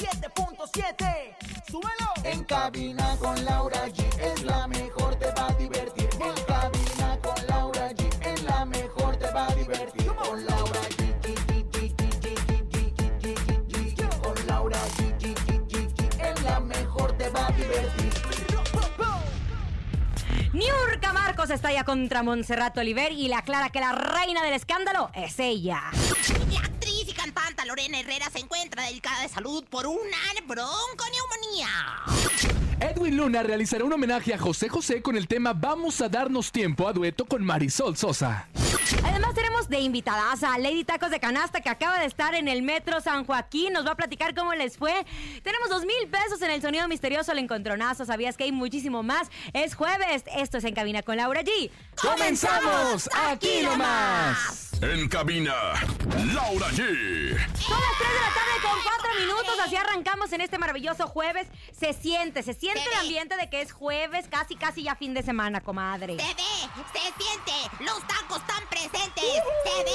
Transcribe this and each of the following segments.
7.7. ¡Súbelo! En cabina con Laura G es la mejor, te va a divertir. En cabina con Laura G es la mejor, te va a divertir. Con Laura G. Con Laura G. Es la mejor, te va a divertir. Niurka Marcos está ya contra Montserrat Oliver y la clara que la reina del escándalo es ella. Lorena Herrera se encuentra delicada de salud por una bronconeumonía. Edwin Luna realizará un homenaje a José José con el tema Vamos a darnos tiempo a dueto con Marisol Sosa. Además tenemos de invitadas a Lady Tacos de Canasta que acaba de estar en el Metro San Joaquín. Nos va a platicar cómo les fue. Tenemos dos mil pesos en el sonido misterioso, el encontronazo. ¿Sabías que hay muchísimo más? Es jueves. Esto es En Cabina con Laura G. ¡Comenzamos! ¡Aquí nomás! En cabina, Laura G. Son las 3 de la tarde con 4 minutos, así arrancamos en este maravilloso jueves. Se siente, se siente el ambiente de que es jueves, casi, casi ya fin de semana, comadre. Se ve, se siente, los tacos están presentes, se ve.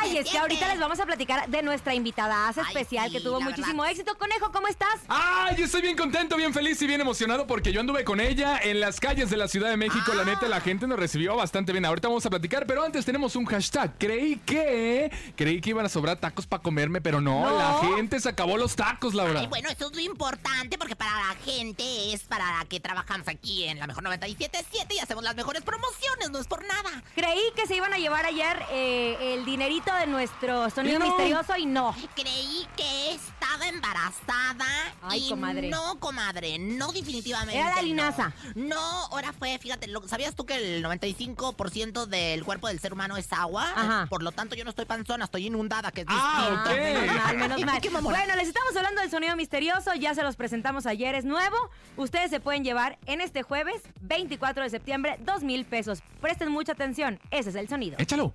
Ay, es que ahorita les vamos a platicar de nuestra invitada Ay, especial que sí, tuvo muchísimo verdad. éxito. Conejo, ¿cómo estás? ¡Ay! Estoy bien contento, bien feliz y bien emocionado porque yo anduve con ella en las calles de la Ciudad de México. La neta, la gente nos recibió bastante bien. Ahorita vamos a platicar, pero antes tenemos un hashtag. Creí que. Creí que iban a sobrar tacos para comerme, pero no, No. la gente se acabó los tacos, Laura. Ay, bueno, eso es lo importante porque para la gente es para la que trabajamos aquí en la mejor 97.7 y hacemos las mejores promociones, no es por nada. Creí que se iban a llevar ayer eh, el dinerito de nuestro sonido no. misterioso y no. Creí que estaba embarazada. Ay, y comadre. No, comadre, no definitivamente. Era la linaza. No, ahora fue, fíjate, lo- ¿sabías tú que el 95% del cuerpo del ser humano es agua? Ajá. Por lo tanto, yo no estoy panzona, estoy inundada, que es Ah, distinto. ok. Menos mal, menos mal. Bueno, les estamos hablando del sonido misterioso, ya se los presentamos ayer, es nuevo. Ustedes se pueden llevar en este jueves, 24 de septiembre, dos mil pesos. Presten mucha atención, ese es el sonido. Échalo.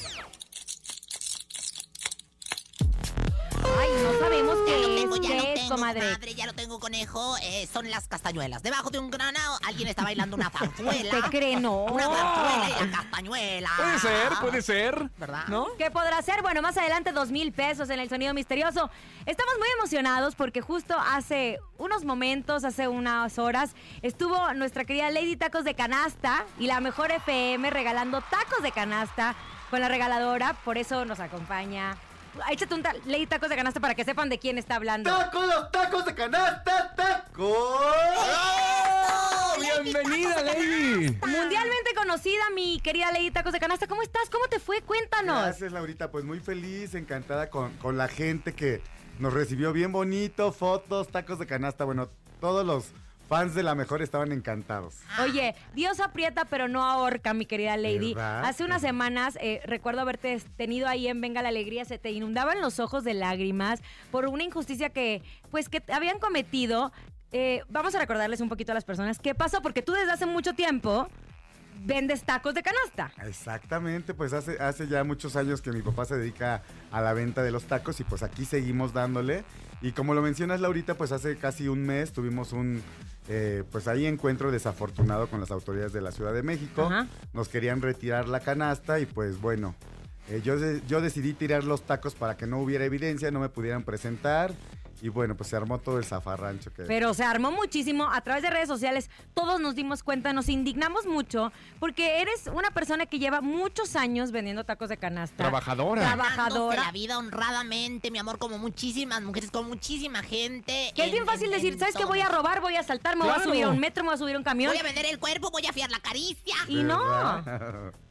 Ay, no sabemos Ya lo qué tengo, es, ya lo qué es, tengo, comadre. comadre, ya lo tengo, conejo. Eh, son las castañuelas. Debajo de un granado, alguien está bailando una zarzuela. ¿Te cree? No. Una zarzuela y la castañuela. Puede ser, puede ser. ¿Verdad? ¿No? ¿Qué podrá ser? Bueno, más adelante dos mil pesos en el sonido misterioso. Estamos muy emocionados porque justo hace unos momentos, hace unas horas, estuvo nuestra querida Lady Tacos de Canasta y la mejor FM regalando tacos de canasta con la regaladora. Por eso nos acompaña. Échate un ta- Lady Tacos de Canasta para que sepan de quién está hablando. ¡Tacos, los tacos de canasta, tacos! ¡Oh! ¡Bienvenida, Lady! Mundialmente conocida, mi querida Lady Tacos de Canasta. ¿Cómo estás? ¿Cómo te fue? Cuéntanos. Gracias, Laurita. Pues muy feliz, encantada con, con la gente que nos recibió bien bonito, fotos, tacos de canasta. Bueno, todos los fans de la mejor estaban encantados. Oye, Dios aprieta pero no ahorca, mi querida Lady. ¿Verdad? Hace unas semanas eh, recuerdo haberte tenido ahí en Venga la Alegría, se te inundaban los ojos de lágrimas por una injusticia que, pues, que habían cometido. Eh, vamos a recordarles un poquito a las personas qué pasó, porque tú desde hace mucho tiempo vendes tacos de canasta. Exactamente, pues hace, hace ya muchos años que mi papá se dedica a la venta de los tacos y pues aquí seguimos dándole. Y como lo mencionas Laurita, pues hace casi un mes tuvimos un, eh, pues ahí encuentro desafortunado con las autoridades de la Ciudad de México. Ajá. Nos querían retirar la canasta y pues bueno, eh, yo, de- yo decidí tirar los tacos para que no hubiera evidencia, no me pudieran presentar. Y bueno, pues se armó todo el zafarrancho que... Pero se armó muchísimo a través de redes sociales. Todos nos dimos cuenta, nos indignamos mucho porque eres una persona que lleva muchos años vendiendo tacos de canasta. Trabajadora. Trabajadora. la vida honradamente, mi amor, como muchísimas mujeres, con muchísima gente. Que es en- bien fácil en- decir, en ¿sabes qué? Voy a robar, voy a saltar, me voy a subir a un metro, me voy a subir a un camión. Voy a vender el cuerpo, voy a fiar la caricia. Y no.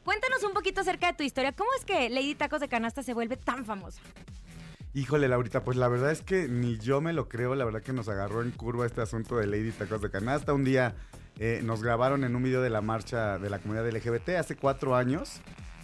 Cuéntanos un poquito acerca de tu historia. ¿Cómo es que Lady Tacos de Canasta se vuelve tan famosa? Híjole, Laurita, pues la verdad es que ni yo me lo creo. La verdad que nos agarró en curva este asunto de Lady Tacos de Canasta. Un día eh, nos grabaron en un video de la marcha de la comunidad LGBT hace cuatro años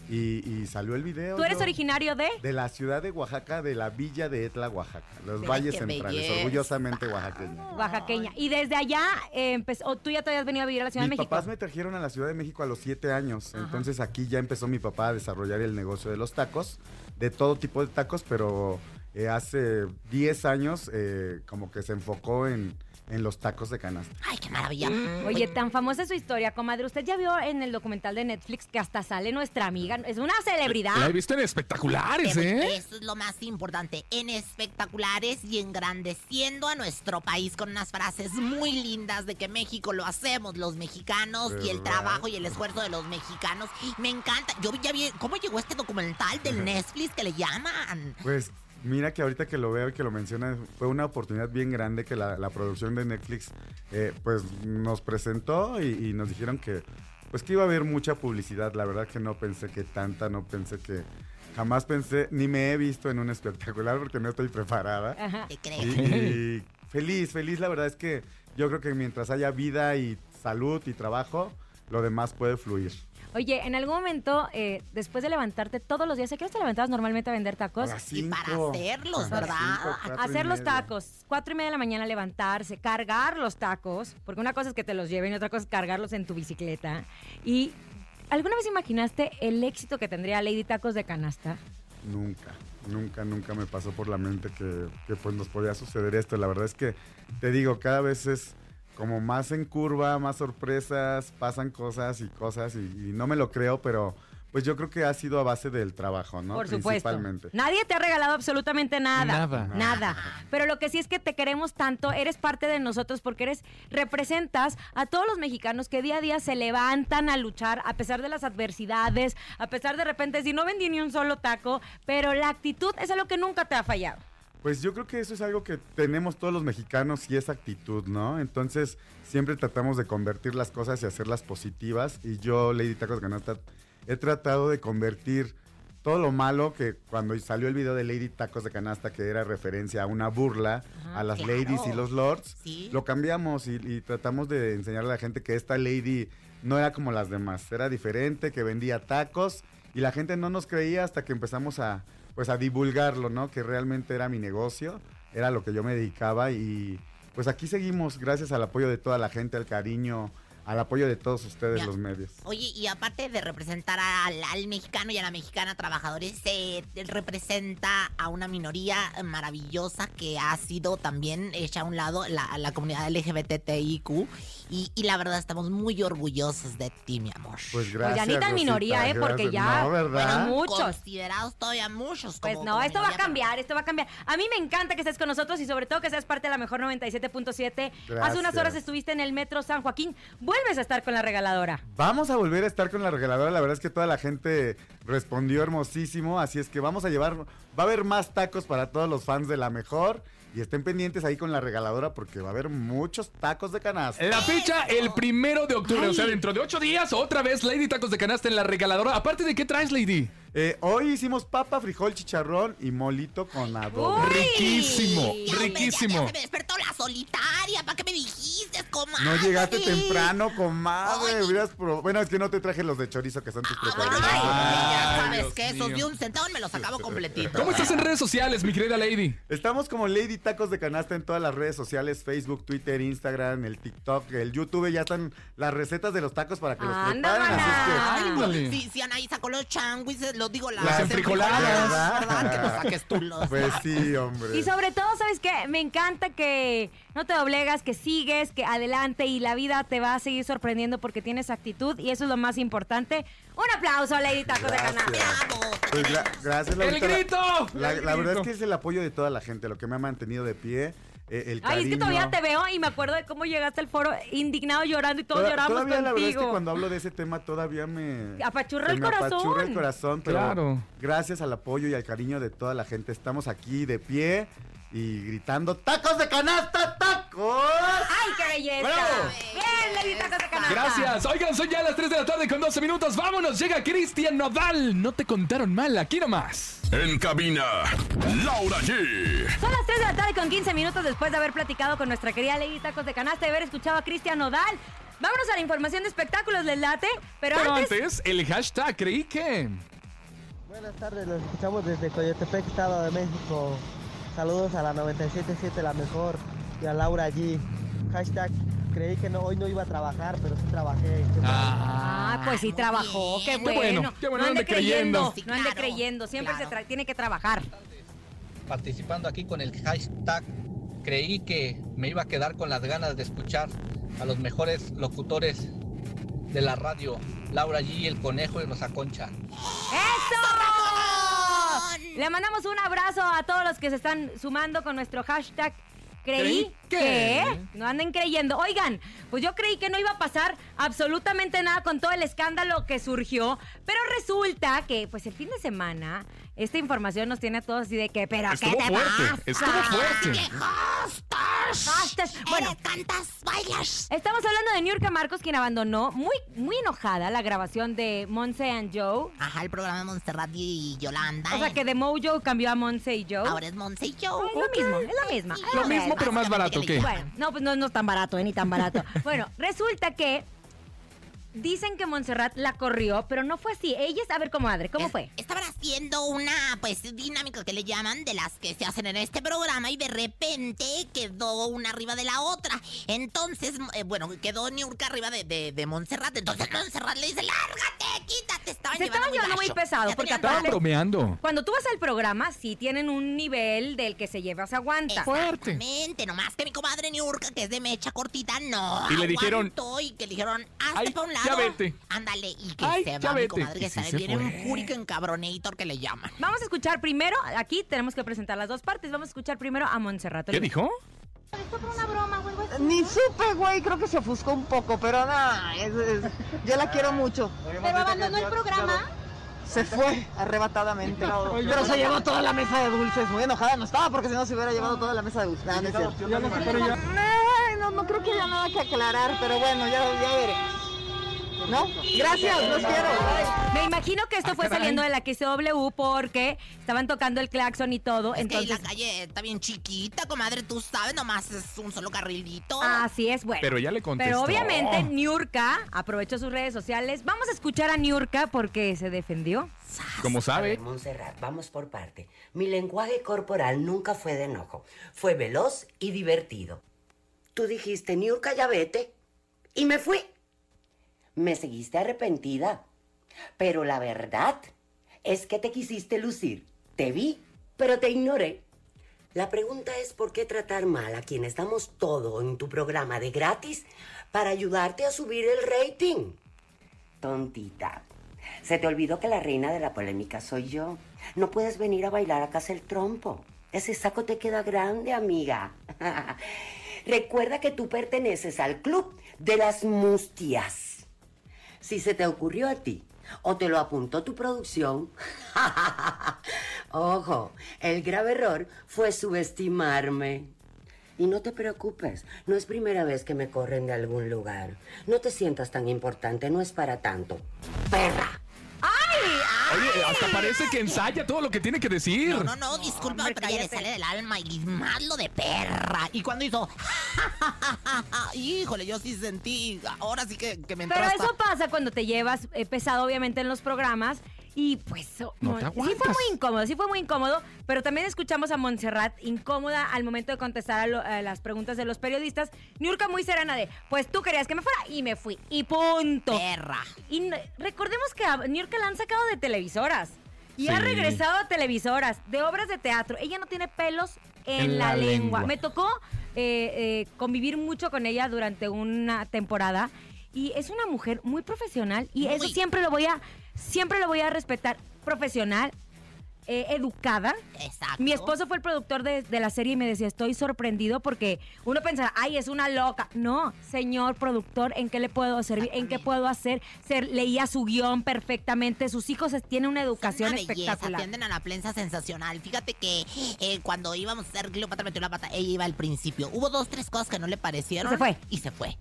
y, y salió el video. ¿Tú eres yo- originario de? De la ciudad de Oaxaca, de la villa de Etla, Oaxaca. Los valles centrales, belleza. orgullosamente oaxaqueño. Oaxaqueña. Y desde allá eh, empezó, o tú ya te habías venido a vivir a la Ciudad Mis de México. papás me trajeron a la Ciudad de México a los siete años. Ajá. Entonces aquí ya empezó mi papá a desarrollar el negocio de los tacos, de todo tipo de tacos, pero eh, hace 10 años eh, como que se enfocó en, en los tacos de canasta. Ay, qué maravilla. Oye, tan famosa es su historia, comadre. Usted ya vio en el documental de Netflix que hasta sale nuestra amiga. Es una celebridad. La he visto en espectaculares, Pero ¿eh? Eso es lo más importante, en espectaculares y engrandeciendo a nuestro país con unas frases muy lindas de que México lo hacemos los mexicanos y el trabajo y el esfuerzo de los mexicanos. Me encanta. Yo vi- ya vi cómo llegó este documental del Netflix que le llaman. Pues mira que ahorita que lo veo y que lo menciona, fue una oportunidad bien grande que la, la producción de Netflix eh, pues nos presentó y, y nos dijeron que pues que iba a haber mucha publicidad. La verdad que no pensé que tanta, no pensé que... Jamás pensé, ni me he visto en un espectacular porque no estoy preparada. Ajá. Te creo. Y, y feliz, feliz, la verdad es que yo creo que mientras haya vida y salud y trabajo, lo demás puede fluir. Oye, en algún momento, eh, después de levantarte todos los días, ¿a qué hora te levantabas normalmente a vender tacos? A Y para hacerlos, ¿verdad? cinco, cuatro y Hacer los media. tacos, cuatro y media de la mañana levantarse, cargar los tacos, porque una cosa es que te los lleven y otra cosa es cargarlos en tu bicicleta. Y ¿alguna vez imaginaste el éxito que tendría Lady Tacos de Canasta? Nunca, nunca, nunca me pasó por la mente que, que, pues nos podía suceder esto. La verdad es que, te digo, cada vez es como más en curva, más sorpresas, pasan cosas y cosas y, y no me lo creo, pero pues yo creo que ha sido a base del trabajo, ¿no? Por supuesto. Principalmente. Nadie te ha regalado absolutamente nada. Nada. Nada. Pero lo que sí es que te queremos tanto, eres parte de nosotros porque eres representas a todos los mexicanos que día a día se levantan a luchar a pesar de las adversidades, a pesar de repente si no vendí ni un solo taco, pero la actitud es algo que nunca te ha fallado. Pues yo creo que eso es algo que tenemos todos los mexicanos y esa actitud, ¿no? Entonces siempre tratamos de convertir las cosas y hacerlas positivas. Y yo, Lady Tacos Canasta, he tratado de convertir todo lo malo que cuando salió el video de Lady Tacos de Canasta, que era referencia a una burla Ajá, a las claro. ladies y los lords, Sí. lo cambiamos y, y tratamos de enseñarle a la gente que esta lady no era como las demás, era diferente, que vendía tacos y la gente no nos creía hasta que empezamos a pues a divulgarlo, ¿no? Que realmente era mi negocio, era lo que yo me dedicaba y pues aquí seguimos gracias al apoyo de toda la gente, al cariño, al apoyo de todos ustedes Ya. los medios. Oye, y aparte de representar al, al mexicano y a la mexicana trabajadores, se representa a una minoría maravillosa que ha sido también hecha a un lado, la, la comunidad LGBTIQ. Y, y la verdad estamos muy orgullosos de ti, mi amor. Pues Pues gracias. ya ni tan Rosita, minoría, ¿eh? Porque gracias. ya. No, ¿verdad? Bueno, muchos. Considerados todavía muchos. Pues como- no, como esto va a cambiar, esto va a cambiar. A mí me encanta que estés con nosotros y sobre todo que seas parte de la mejor 97.7. Hace unas horas estuviste en el Metro San Joaquín. Vuelves a estar con la regaladora. Vamos a volver a estar con la regaladora. La verdad es que toda la gente respondió hermosísimo. Así es que vamos a llevar. Va a haber más tacos para todos los fans de la mejor. Y estén pendientes ahí con la regaladora porque va a haber muchos tacos de canasta. La fecha el primero de octubre, o sea, dentro de ocho días, otra vez Lady Tacos de Canasta en la regaladora. Aparte de qué traes, Lady. Eh, hoy hicimos papa, frijol, chicharrón y molito con adobo. Uy. Riquísimo, Ya, hombre, ya- riquísimo. Ya, se me despertó la solitaria. ¿Para qué me dijiste, comadre? No llegaste temprano, comadre. Hubieras pro- Bueno, es que no te traje los de chorizo que son tus Ah, preferidos. ay, ya sabes Dios que esos mío. de un centavo me los acabo completito. ¿Cómo estás en redes sociales, mi querida Lady? Estamos como Lady Tacos de Canasta en todas las redes sociales, Facebook, Twitter, Instagram, el TikTok, el YouTube, ya están las recetas de los tacos para que los preparen. Así es que. Ay, si, si Anaí sacó los changuis, digo, las, Las enfrijoladas. ¿verdad? Que no saques tú los. Pues sí, hombre. Y sobre todo, ¿sabes qué? Me encanta que no te doblegas, que sigues, que adelante y la vida te va a seguir sorprendiendo porque tienes actitud y eso es lo más importante. Un aplauso a Lady Tacos de Gracias. Canasta. ¡Bravo! Pues gra- gracias, ¡El Laurita. La- grito! La, ¡El la verdad grito! es que es el apoyo de toda la gente, lo que me ha mantenido de pie. Eh, el Ay, es que todavía te veo y me acuerdo de cómo llegaste al foro indignado llorando y todos Toda- lloramos todavía la verdad es que contigo. cuando hablo de ese tema todavía me Apachurra el me apachurra corazón. el corazón, pero Claro. gracias al apoyo y al cariño de toda la gente estamos aquí de pie y gritando tacos de canasta, tacos. ¡Ay, qué belleza! ¡Bravo! ¡Bien, Lady Tacos de Canasta! Gracias. Oigan, son ya las 3 de la tarde con 12 minutos. Vámonos, llega Cristian Nodal. No te contaron mal, aquí nomás. En cabina, Laura G. Son las 3 de la tarde con 15 minutos después de haber platicado con nuestra querida Lady Tacos de Canasta y haber escuchado a Cristian Nodal. Vámonos a la información de espectáculos, ¿les late? Pero, Pero antes, antes, el hashtag creí que. Buenas tardes, los escuchamos desde Coyotepec, Estado de México. Saludos a la 977, la mejor, y a Laura G. Hashtag, creí que no, hoy no iba a trabajar, pero sí trabajé. Ah, pues sí trabajó, qué bueno. Qué bueno, qué bueno, no ande creyendo. creyendo, Sí, no ande creyendo, siempre claro. se tra- tiene que trabajar. participando aquí con el hashtag creí que me iba a quedar con las ganas de escuchar a los mejores locutores de la radio, Laura G, el conejo y Rosa Concha. ¡Eso! Le mandamos un abrazo a todos los que se están sumando con nuestro hashtag. Creí ¿Creí que? que no anden creyendo. Oigan, pues yo creí que no iba a pasar absolutamente nada con todo el escándalo que surgió, pero resulta que pues el fin de semana esta información nos tiene a todos así de que, pero Estuvo ¿qué te fuerte, pasa? estuvo fuerte. Bueno, cantas, bailas. Estamos hablando de Niurka Marcos, quien abandonó muy, muy enojada la grabación de Monse and Joe. Ajá, el programa de Montserrat y Yolanda. O sea que de Mojo cambió a Monse y Joe. Ahora es Monse y yo. Es lo mismo, es la misma. Lo mismo, pero más barato, ¿qué? Bueno, no, pues no, no es tan barato, eh, ni tan barato. Bueno, resulta que dicen que Montserrat la corrió, pero no fue así. Ella es, a ver, comadre, ¿cómo Es- fue? Estaban haciendo una, pues, dinámica que le llaman de las que se hacen en este programa y de repente quedó una arriba de la otra. Entonces, eh, bueno, quedó Niurka arriba de, de, de Montserrat. Entonces Montserrat le dice, lárgate, quítate. Estaban Se estaban llevando muy gacho. pesado, Ya porque Estaban aparte- bromeando. Cuando tú vas al programa, sí tienen un nivel del que se lleva, se aguanta. Fuerte. Exactamente, nomás que mi comadre Niurka, que es de mecha cortita, no. Y le dijeron, Y que le dijeron, hazte "Ay, para un ya lado. vete". Ándale, y que Ay, se ya va mi comadre, que sale fue. un Hurricane cabronator que le llaman. Vamos a escuchar primero, aquí tenemos que presentar las dos partes. Vamos a escuchar primero a Montserrat. ¿Qué dijo? Ni supe, güey, creo que se ofuscó un poco, pero nada, es- es- yo la quiero mucho. Pero abandonó el programa. Se fue arrebatadamente. Pero se llevó toda la mesa de dulces. Muy enojada no estaba porque si no se hubiera llevado toda la mesa de dulces. Nada, no no, no creo que haya nada que aclarar, pero bueno, ya, ya veré. ¿No? Gracias, los quiero. Bye. Me imagino que esto Ah, fue caray. saliendo de la XW porque estaban tocando el claxon y todo. Es que entonces, la calle está bien chiquita, comadre, tú sabes, nomás es un solo carrilito. así es, bueno. Pero ya le contestó. Pero obviamente Niurka aprovechó sus redes sociales. Vamos a escuchar a Niurka porque se defendió. Como sabe. ver, Montserrat, vamos por parte. Mi lenguaje corporal nunca fue de enojo. Fue veloz y divertido. Tú dijiste, Niurka, ya vete. Y me fui. Me seguiste arrepentida. Pero la verdad es que te quisiste lucir. Te vi, pero te ignoré. La pregunta es por qué tratar mal a quienes damos todo en tu programa de gratis para ayudarte a subir el rating. Tontita. Se te olvidó que la reina de la polémica soy yo. No puedes venir a bailar a casa el trompo. Ese saco te queda grande, amiga. Recuerda que tú perteneces al club de las mustias. Si se te ocurrió a ti o te lo apuntó tu producción, ojo, el grave error fue subestimarme. Y no te preocupes, no es primera vez que me corren de algún lugar. No te sientas tan importante, no es para tanto. ¡Perra! Oye, hasta parece que ensaya todo lo que tiene que decir. No, no, no, disculpa, Hombre, pero ella le sale del alma y más lo de perra. Y cuando hizo, híjole, yo sí sentí, ahora sí que, que me entró Pero hasta- eso pasa cuando te llevas eh, pesado, obviamente, en los programas. Y pues, oh, No te Mon- sí fue muy incómodo, sí fue muy incómodo. Pero también escuchamos a Montserrat incómoda al momento de contestar a, lo- a las preguntas de los periodistas. Niurka muy serena de, pues tú querías que me fuera y me fui. Y punto. perra. Y recordemos que a Niurka la han sacado de televisoras. Y ha regresado a televisoras, de obras de teatro. Ella no tiene pelos en, En la, la lengua. lengua. Me tocó eh, eh, convivir mucho con ella durante una temporada y es una mujer muy profesional y eso siempre lo voy a, siempre lo voy a respetar. Profesional, eh, educada. Exacto. Mi esposo fue el productor de, de la serie y me decía, estoy sorprendido porque uno pensará, ay, es una loca. No, señor productor, ¿en qué le puedo servir? ¿En qué puedo hacer? Se leía su guion perfectamente. Sus hijos tienen una educación Una espectacular. atienden a la prensa sensacional. Fíjate que eh, cuando íbamos a hacer Cleopatra metió la pata, ella iba al principio. Hubo dos, tres cosas que no le parecieron. Se fue. Y se fue.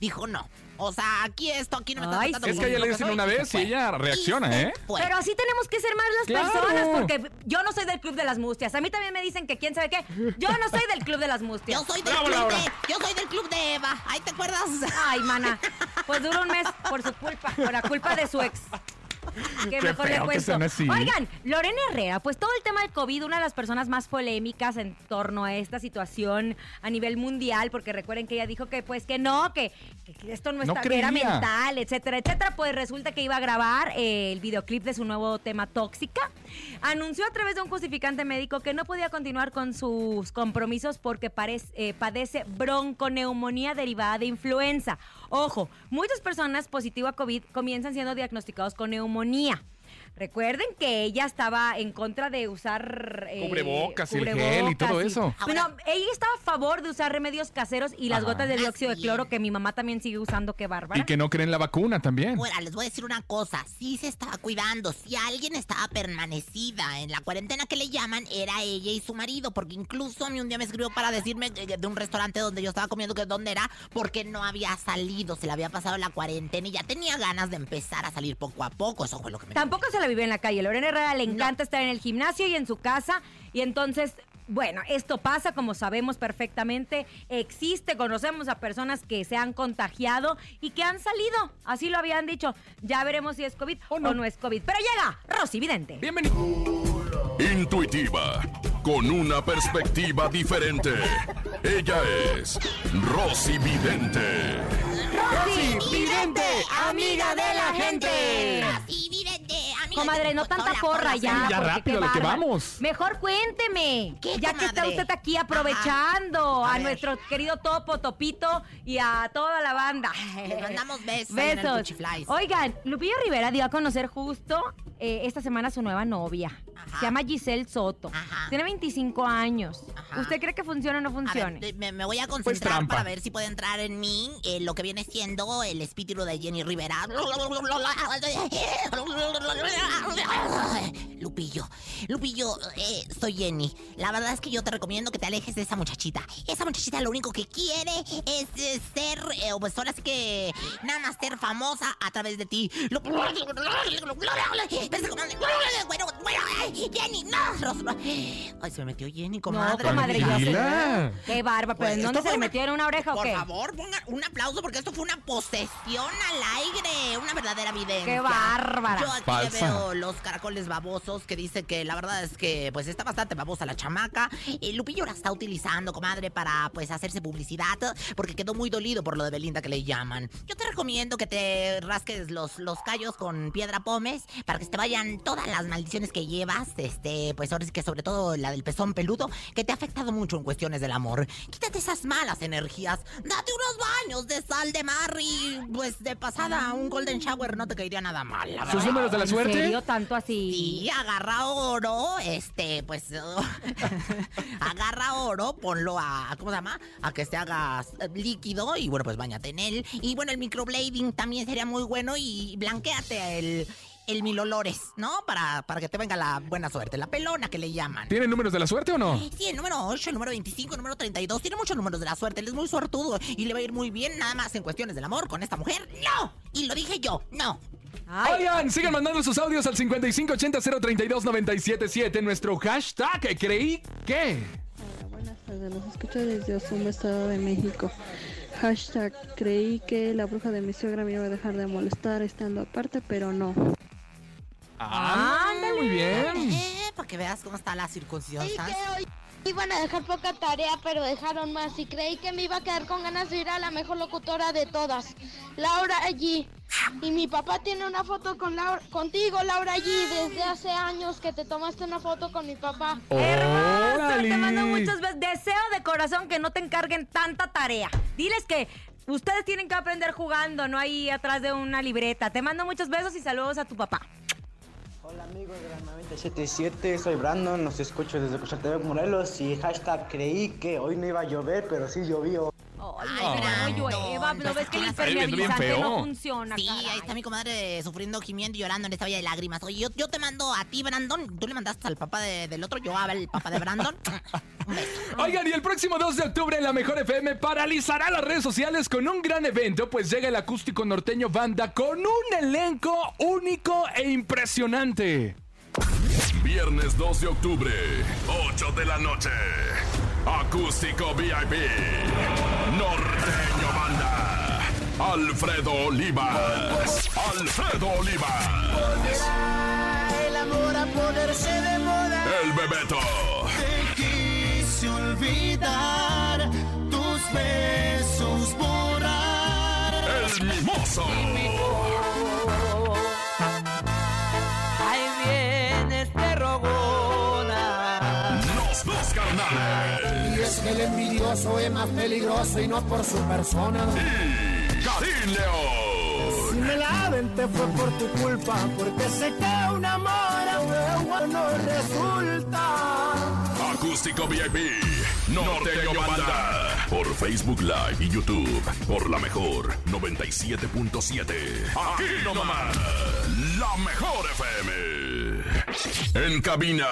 Dijo no. O sea, aquí esto, aquí no me estás Ay, tratando Es que ella le dicen una vez y fue. ella reacciona, ¿eh? Pero así tenemos que ser más las Claro. personas, porque yo no soy del club de las mustias. A mí también me dicen que quién sabe qué. Yo no soy del club de las mustias. Yo soy del Bravo, club Laura. de, yo soy del club de Eva. ¿Ahí te acuerdas? Ay, mana. Pues duró un mes por su culpa, por la culpa de su ex. Que Qué mejor le feo que cuento. sean así. Oigan, Lorena Herrera, pues todo el tema del COVID, una de las personas más polémicas en torno a esta situación a nivel mundial, porque recuerden que ella dijo que pues que no, que, que- que esto no, No creía. mental, etcétera, etcétera. Pues resulta que iba a grabar eh, el videoclip de su nuevo tema Tóxica. Anunció a través de un justificante médico que no podía continuar con sus compromisos porque parece- eh, padece bronconeumonía derivada de influenza. Ojo, muchas personas positivo a COVID comienzan siendo diagnosticados con neumonía. Recuerden que ella estaba en contra de usar eh, Cubrebocas el gel y todo eso. Bueno, ella estaba a favor de usar remedios caseros y las Ajá. gotas de dióxido de cloro que mi mamá también sigue usando, qué bárbara. Y que no creen la vacuna también. Ahora, les voy a decir una cosa. Sí se estaba cuidando. Si alguien estaba permanecida en la cuarentena que le llaman, era ella y su marido. Porque incluso a mí un día me escribió para decirme que- de un restaurante donde yo estaba comiendo que dónde era, porque no había salido. Se le había pasado la cuarentena y ya tenía ganas de empezar a salir poco a poco. Eso fue lo que me Tampoco se vive en la calle. Lorena Herrera le encanta estar en el gimnasio y en su casa. Y entonces, bueno, esto pasa como sabemos perfectamente. Existe, conocemos a personas que se han contagiado y que han salido. Así lo habían dicho. Ya veremos si es COVID o no, es COVID. Pero llega Rosy Vidente. Bienvenido. Intuitiva, con una perspectiva diferente. Ella es Rosy Vidente. Rosy Vidente, amiga de la gente. Así, amiga Comadre, no tanta porra ya. Ya porque rápido, qué a lo que bárbaro. vamos. Mejor cuénteme. ¿Qué, ya que está comadre? usted aquí Ajá. aprovechando A a, ver. nuestro querido Topo, Topito y a toda la banda. Les mandamos besos ahí en el Besos. Cuchiflies. Oigan, Lupillo Rivera dio a conocer justo eh, esta semana su nueva novia. Ajá. Se llama Giselle Soto. Ajá. Tiene 25 años. Ajá. ¿Usted cree que funciona o no A funcione? ver, me, me voy a Pues concentrar para ver si puede entrar en mí eh, lo que viene siendo el espíritu de Jenny Rivera. Lupillo, Lupillo, eh, soy Jenny. La verdad es que yo te recomiendo que te alejes de esa muchachita. Esa muchachita lo único que quiere es eh, ser, eh, o pues ahora sí que nada más ser famosa a través de ti. Bueno, bueno, ay, Jenny, no. Ay, se me metió Jenny, no, comadre. comadre, ya Tranquila. sé. Qué barba, pero Pues, ¿en esto dónde se le en una oreja o Por qué? favor, pongan un aplauso porque esto fue una posesión al aire, una verdadera evidencia. ¡Qué bárbara! Yo aquí Falsa. le veo los caracoles babosos que dice que la verdad es que pues está bastante babosa la chamaca. Y Lupillo la está utilizando, comadre, para pues hacerse publicidad porque quedó muy dolido por lo de Belinda que le llaman. Yo te recomiendo que te rasques los, los callos con piedra pómez para que se te vayan todas las maldiciones que este, pues ahora sí que sobre todo la del pezón peludo, que te ha afectado mucho en cuestiones del amor. Quítate esas malas energías, date unos baños de sal de mar y pues de pasada un golden shower no te caería nada mal. la ¿Sus números de la ¿En suerte? serio tanto así? Sí, agarra oro, este, pues, agarra oro, ponlo a, ¿cómo se llama? A que se haga líquido y bueno, pues bañate en él. Y bueno, el microblading también sería muy bueno y blanqueate el, el mil olores, ¿no? Para, para que te venga la buena suerte, la pelona que le llaman. ¿Tienen números de la suerte o no? Sí, el número 8, el número 25, el número 32, tiene muchos números de la suerte, él es muy suertudo y le va a ir muy bien nada más en cuestiones del amor con esta mujer. ¡No! Y lo dije yo, no. Ay, Oigan, sigan mandando sus audios al 5580-032-977. Nuestro hashtag, creí que. Hola, buenas tardes, los escucho desde Osumo, Estado de México. Hashtag, creí que la bruja de mi suegra me iba a dejar de molestar estando aparte, pero no. Ah, muy bien. Eh, para que veas cómo está la circuncisión. Hoy iban a dejar poca tarea, pero dejaron más. Y creí que me iba a quedar con ganas de ir a la mejor locutora de todas, Laura G. Y mi papá tiene una foto con Laura, contigo, Laura G. Desde hace años que te tomaste una foto con mi papá. Gali. te mando muchos besos. Deseo de corazón que no te encarguen tanta tarea. Diles que ustedes tienen que aprender jugando, no ahí atrás de una libreta. Te mando muchos besos y saludos a tu papá. Hola amigos de la 977, soy Brandon, los escucho desde Cochatepec, Morelos y hashtag creí que hoy no iba a llover, pero sí llovió. Ay, pero no llueva, ¿no ves que el impermeabilizante no funciona, Sí, ahí está mi comadre sufriendo, gimiendo y llorando en esta valla de lágrimas. Oye, yo, yo te mando a ti, Brandon. Tú le mandaste al papá de- del otro, yo al papá de Brandon. Oigan, y el próximo 2 de octubre la Mejor FM paralizará las redes sociales con un gran evento, pues llega el acústico norteño banda con un elenco único e impresionante. Viernes 2 de octubre, 8 de la noche. Acústico VIP. Norteño Banda. Alfredo Olivas. Alfredo Olivas. El amor a ponerse de moda. El Bebeto. Te quise olvidar, tus besos borrar. El Mimoso. El envidioso es más peligroso y no por su persona. Karim León. Si me la aventé fue por tu culpa, porque sé que un amor a no resulta. Acústico VIP. Norteño Banda. Por Facebook Live y YouTube. Por la mejor 97.7. Aquí nomás. La mejor FM. En cabina.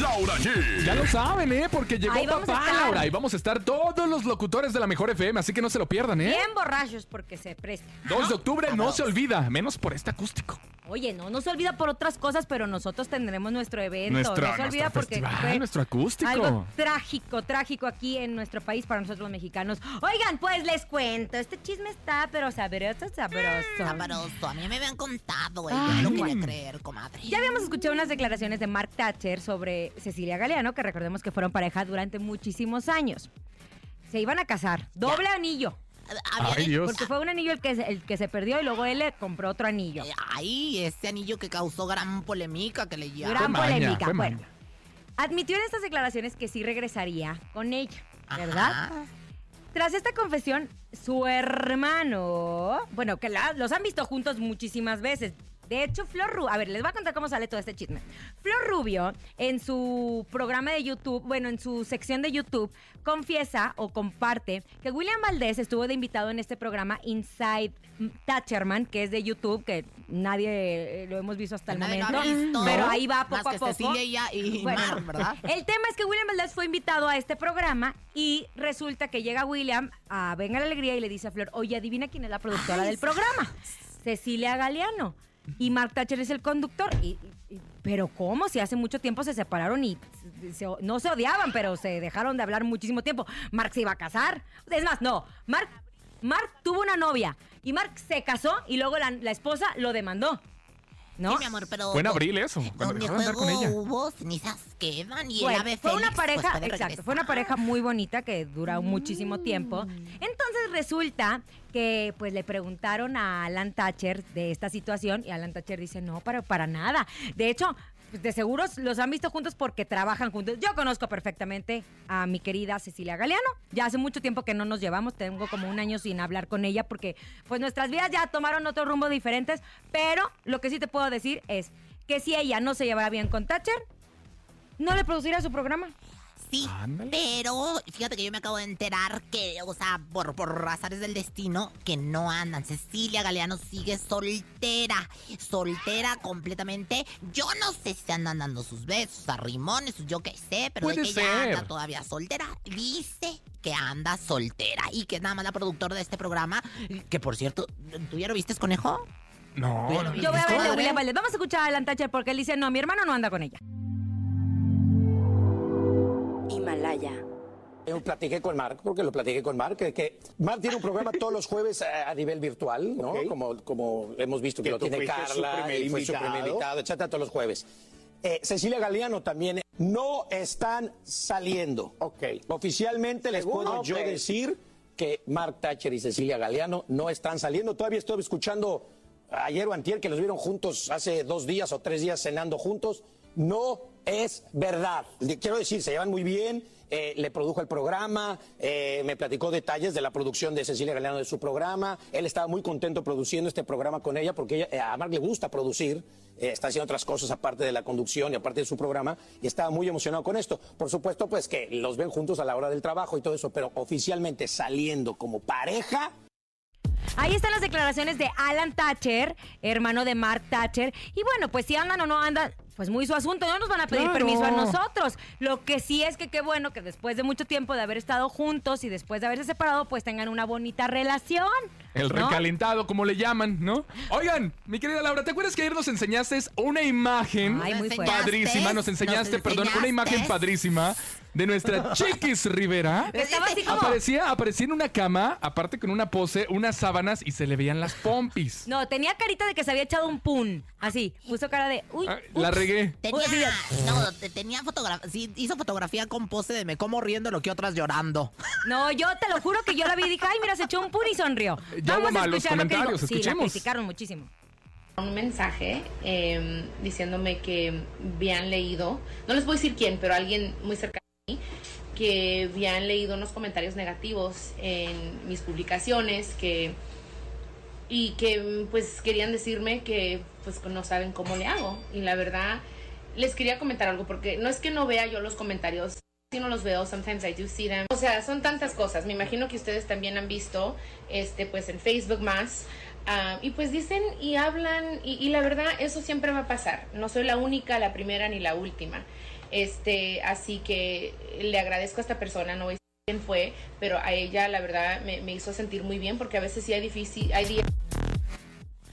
Laura G. Ya lo saben, ¿eh? Porque llegó Ahí papá. Laura. Y vamos a estar todos los locutores de la Mejor FM, así que no se lo pierdan, ¿eh? Bien borrachos porque se presta. 2 de octubre no se olvida, menos por este acústico. Oye, no, no se olvida por otras cosas, pero nosotros tendremos nuestro evento. Nuestro- no se olvida porque festival, fue nuestro acústico. Algo trágico, trágico aquí en nuestro país para nosotros los mexicanos. Oigan, pues les cuento, este chisme está, pero sabroso, sabroso. Sabroso. A mí me habían contado, eh. Ay, Yo no lo quería creer, comadre. Ya habíamos escuchado unas declaraciones de Mark Thatcher sobre Cecilia Galeano, que recordemos que fueron pareja durante muchísimos años. Se iban a casar, doble anillo. Ay, Dios. Porque fue un anillo el que, se- el que se perdió y luego él le compró otro anillo. Ay, ese anillo que causó gran polémica que le llaman. Gran polémica. Bueno, admitió en estas declaraciones que sí regresaría con ella, ¿verdad? Tras esta confesión, su hermano, bueno, que la- los han visto juntos muchísimas veces. De hecho, Flor Rubio, a ver, les voy a contar cómo sale todo este chisme. Flor Rubio, en su programa de YouTube, bueno, en su sección de YouTube, confiesa o comparte que William Valdés estuvo de invitado en este programa Inside Thatcherman, que es de YouTube, que nadie eh, lo hemos visto hasta el Nadie lo momento. ha visto. Pero ahí va Más poco a que poco. Y y Mar, ¿verdad? El tema es que William Valdés fue invitado a este programa y resulta que llega William a Venga la Alegría y le dice a Flor, oye, adivina quién es la productora Ay, del programa. Cecilia Galeano. Y Mark Thatcher es el conductor. Y, y- pero ¿cómo? Si hace mucho tiempo se separaron y se- no se odiaban, pero se dejaron de hablar muchísimo tiempo. Mark se iba a casar. Es más, no. Mark, Mark tuvo una novia y Mark se casó y luego la, la esposa lo demandó. ¿No? Sí, mi amor, pero... Fue en abril eso, cuando Donde dejó de andar con juego ella. hubo, cenizas quedan y Bueno, el ave fue una Félix, pareja, pues, puede exacto, fue una pareja muy bonita que dura muchísimo tiempo. Entonces resulta que pues le preguntaron a Alan Thatcher de esta situación y Alan Thatcher dice, no, para, para nada. De hecho, pues, de seguro los han visto juntos porque trabajan juntos. Yo conozco perfectamente a mi querida Cecilia Galeano. Ya hace mucho tiempo que no nos llevamos, tengo como un año sin hablar con ella porque pues nuestras vidas ya tomaron otro rumbo diferentes, pero lo que sí te puedo decir es que si ella no se llevara bien con Thatcher, no le produciría su programa. Sí, pero fíjate que yo me acabo de enterar que, o sea, por, por razones del destino, que no andan. Cecilia Galeano sigue soltera, soltera completamente. Yo no sé si andan dando sus besos, a rimones, yo qué sé, pero de que ella ser. anda todavía soltera. Dice que anda soltera y que es nada más la productora de este programa, que por cierto, ¿tú ya lo viste, conejo? No, Yo no, Yo voy a ver de. William. Vamos a escuchar a Alan Thatcher porque él dice, no, mi hermano no anda con ella. Himalaya. Yo platiqué con Mark, porque lo platiqué con Mark, que, que Mark tiene un programa todos los jueves a, a nivel virtual, ¿no? Como, como hemos visto que, Que lo tiene su Carla, y fue su invitado. primer invitado, etcétera, todos los jueves. Eh, Cecilia Galeano también no están saliendo. Ok. Oficialmente les puedo yo decir que Mark Thatcher y Cecilia Galeano no están saliendo. Todavía estoy escuchando ayer o antier que los vieron juntos hace dos días o tres días cenando juntos. No es verdad. Quiero decir, se llevan muy bien. eh, le produjo el programa, eh, me platicó detalles de la producción de Cecilia Galeano de su programa. Él estaba muy contento produciendo este programa con ella porque ella, eh, a Marc le gusta producir, está haciendo otras cosas aparte de la conducción y aparte de su programa y estaba muy emocionado con esto. Por supuesto, pues que los ven juntos a la hora del trabajo y todo eso, pero oficialmente saliendo como pareja, Ahí están las declaraciones de Alan Thatcher, hermano de Mark Thatcher. Y bueno, pues si andan o no andan, pues muy su asunto, no nos van a pedir Claro. permiso a nosotros. Lo que sí es que qué bueno que después de mucho tiempo de haber estado juntos y después de haberse separado, pues tengan una bonita relación. El ¿no? recalentado, como le llaman, ¿no? Oigan, mi querida Laura, ¿te acuerdas que ayer nos enseñaste una imagen Ay, muy fuerte. padrísima? Nos enseñaste, Nos perdón, una imagen enseñaste. padrísima de nuestra Chiquis Rivera. Estaba así como... Aparecía, aparecía en una cama, aparte con una pose, unas sábanas y se le veían las pompis. No, tenía carita de que se había echado un pun. Así, puso cara de... Uy, Ah, la regué. Tenía, no, te- tenía fotografía, sí, hizo fotografía con pose de me como riendo lo que otras llorando. No, yo te lo juro que yo la vi y dije, ay, mira, se echó un pun y sonrió. Ya hubo Vamos a malos escuchar lo que dijo. comentarios, Sí, la escuchemos. criticaron muchísimo. un mensaje eh, diciéndome que habían leído, no les voy a decir quién, pero alguien muy cercano que habían leído unos comentarios negativos en mis publicaciones, que y que pues querían decirme que pues no saben cómo le hago. Y la verdad, les quería comentar algo, porque no es que no vea yo los comentarios, si no los veo, sometimes I do see them. O sea, son tantas cosas. Me imagino que ustedes también han visto, este, pues en Facebook más. ah, y pues dicen y hablan, y, y la verdad, eso siempre va a pasar. No soy la única, la primera ni la última. Este, así que le agradezco a esta persona, no voy a decir quién fue, pero a ella la verdad me, me hizo sentir muy bien porque a veces sí hay difícil, hay días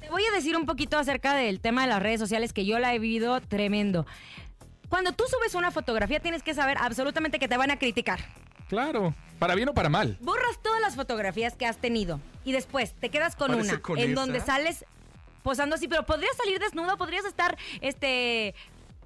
Te voy a decir un poquito acerca del tema de las redes sociales que yo la he vivido tremendo. Cuando tú subes una fotografía tienes que saber absolutamente que te van a criticar. Claro, para bien o para mal. Borras todas las fotografías que has tenido y después te quedas con Parece una con en esa. donde sales posando así, pero podrías salir desnudo, podrías estar este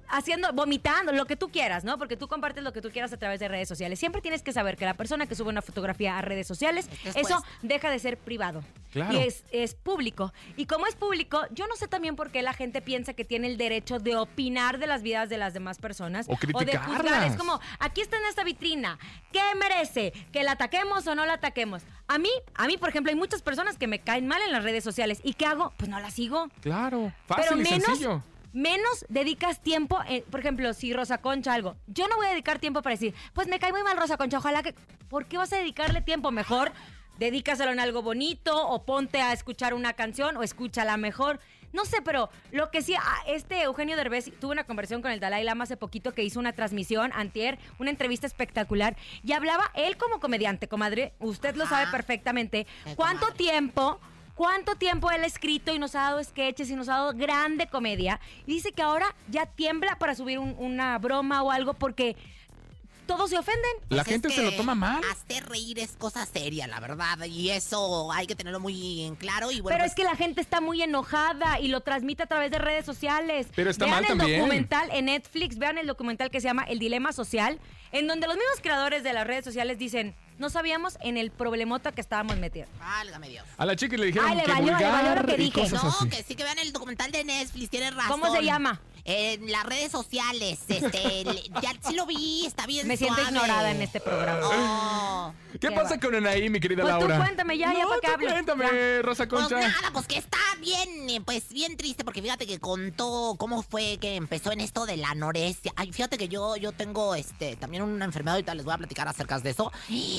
haciendo vomitando lo que tú quieras, ¿no? Porque tú compartes lo que tú quieras a través de redes sociales. Siempre tienes que saber que la persona que sube una fotografía a redes sociales, Después. eso deja de ser privado. Claro. Y es, es público. Y como es público, yo no sé también por qué la gente piensa que tiene el derecho de opinar de las vidas de las demás personas. O de juzgar. criticarlas. Es como, aquí está en esta vitrina. ¿Qué merece? ¿Que la ataquemos o no la ataquemos? A mí, a mí, por ejemplo, hay muchas personas que me caen mal en las redes sociales. ¿Y qué hago? Pues no las sigo. Claro, fácil Pero y menos, sencillo. Menos dedicas tiempo, en- por ejemplo, si Rosa Concha algo, yo no voy a dedicar tiempo para decir, pues me cae muy mal Rosa Concha, ojalá que... ¿Por qué vas a dedicarle tiempo? Mejor dedícaselo en algo bonito o ponte a escuchar una canción o escúchala mejor. No sé, pero lo que sí, ah, este Eugenio Derbez tuvo una conversación con el Dalai Lama hace poquito que hizo una transmisión antier, una entrevista espectacular y hablaba él como comediante, comadre, usted lo sabe perfectamente, cuánto tiempo cuánto tiempo él ha escrito y nos ha dado sketches y nos ha dado grande comedia. Y dice que ahora ya tiembla para subir un- una broma o algo porque todos se ofenden. La Pues gente es se lo toma mal. Hacer reír es cosa seria, la verdad. Y eso hay que tenerlo muy en claro. Y bueno, Pero pues, es que la gente está muy enojada y lo transmite a través de redes sociales. Pero está vean mal el también. documental en Netflix, vean el documental que se llama El Dilema Social, en donde los mismos creadores de las redes sociales dicen, no sabíamos en el problemota que estábamos metidos. Válgame Dios. A la chica le dijeron Ay, le que valió, le vulgar valió lo que y dije. cosas No, así. que sí que vean el documental de Netflix, tienes razón. ¿Cómo se llama? En las redes sociales, este, le- ya sí lo vi, está bien Me siento suave. ignorada en este programa. Oh. ¿Qué pasa con Anaí, mi querida Pues tú Laura? cuéntame ya, ya No, para que tú hable. Cuéntame, Rosa Pues Concha. nada, pues que está bien, eh, pues bien triste, porque fíjate que contó cómo fue que empezó en esto de la anorexia. Ay, fíjate que yo, yo tengo este también una enfermedad, ahorita les voy a platicar acerca de eso.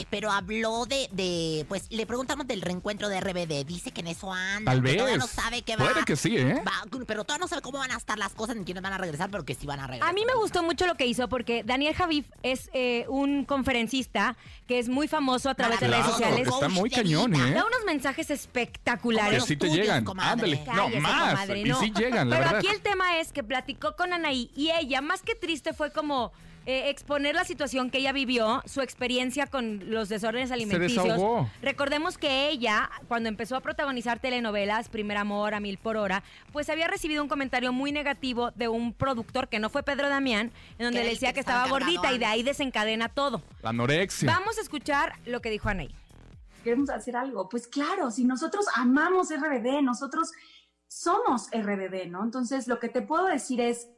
Pero habló de, de, pues le preguntamos del reencuentro de RBD. Dice que en eso anda. Tal que vez. Todavía no sabe qué va. Puede que sí, ¿eh? va- pero todavía no sabe cómo van a estar las cosas ni quiénes van a regresar, pero que sí van a regresar. A mí me gustó mucho lo que hizo porque Daniel Javif es eh, un conferencista que es muy famoso a través de redes Claro, sociales. está muy cañón, ¿eh? Da unos mensajes espectaculares. Que sí te llegan. Ándale. No, más. comadre, y no. sí llegan, la Pero verdad. aquí el tema es que platicó con Anaí y ella, más que triste, fue como eh, exponer la situación que ella vivió, su experiencia con los desórdenes alimenticios. desahogó. Recordemos que ella, cuando empezó a protagonizar telenovelas, Primer Amor, A Mil por Hora, pues había recibido un comentario muy negativo de un productor que no fue Pedro Damián, en donde le decía que estaba gordita y de ahí desencadena todo. La anorexia. Vamos a escuchar lo que dijo Anaí. queremos hacer algo. Pues claro, si nosotros amamos RBD, nosotros somos RBD, ¿no? Entonces, lo que te puedo decir es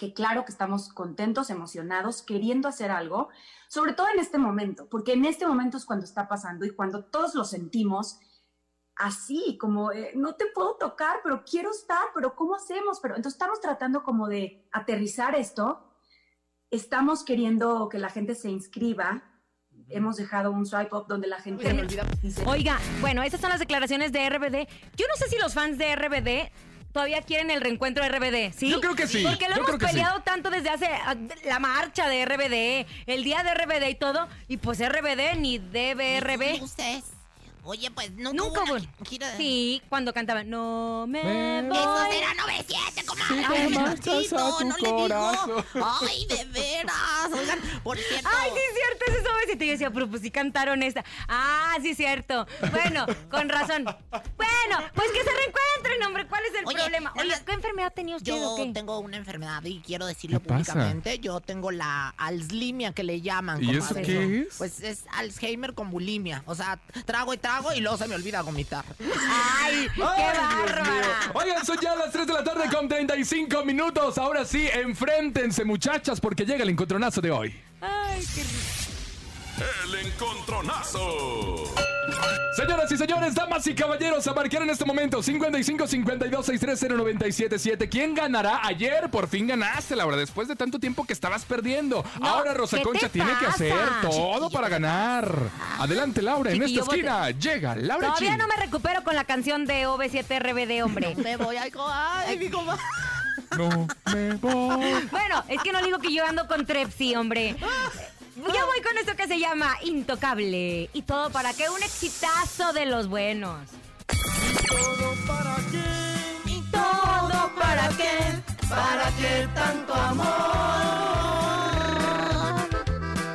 que claro que estamos contentos, emocionados, queriendo hacer algo, sobre todo en este momento, porque en este momento es cuando está pasando y cuando todos lo sentimos así, como eh, no te puedo tocar, pero quiero estar, pero ¿cómo hacemos? Pero entonces estamos tratando como de aterrizar esto, estamos queriendo que la gente se inscriba. Hemos dejado un swipe up donde la gente Oiga, bueno, estas son las declaraciones de RBD. Yo no sé si los fans de RBD todavía quieren el reencuentro de RBD, ¿sí? Yo creo que sí, Porque lo yo hemos sí. peleado tanto desde hace ah, la marcha de RBD, el día de RBD y todo, y pues RBD ni DBRB. Ustedes. Oye, pues Nunca tuvo hubo. una gira de- Sí, cuando cantaban No me Me voy. Eso era 97, comadre. Ay, no le digo. Ay, de veras. Oigan, por cierto. Ay, sí es cierto, ese suavecito. Y yo decía, pero pues sí cantaron esta. Ah, sí es cierto. Bueno, con razón. Bueno, pues que se reencuentren, hombre. ¿Cuál es el Oye, problema? Oye, ¿qué enfermedad tenía usted Yo o qué? tengo una enfermedad y quiero decirlo públicamente. Yo tengo la alzlimia que le llaman. ¿Y eso qué es? Pues es Alzheimer con bulimia. O sea, trago y trago y luego se me olvida vomitar. ¡Ay, qué bárbara! Oigan, son ya las 3 de la tarde con 35 minutos. Ahora sí, enfréntense, muchachas, porque llega el encontronazo de hoy. Ay, qué rico. El encontronazo. Señoras y señores, damas y caballeros, a marcar en este momento 55 52 630 977. ¿Quién ganará? Ayer por fin ganaste, Laura, después de tanto tiempo que estabas perdiendo. No, Ahora Rosa ¿qué Concha tiene que hacer todo para ganar. Adelante, Laura, en esta esquina llega Laura Todavía no me recupero con la canción de OV7RBD, hombre. Me voy a... Ay, mi comadre. No me voy. Bueno, es que no digo que yo ando con Trepsi, hombre. Yo voy con esto que se llama Intocable. Y todo para que un exitazo de los buenos. ¿Todo para qué? ¿Y todo para qué? ¿Para qué tanto amor?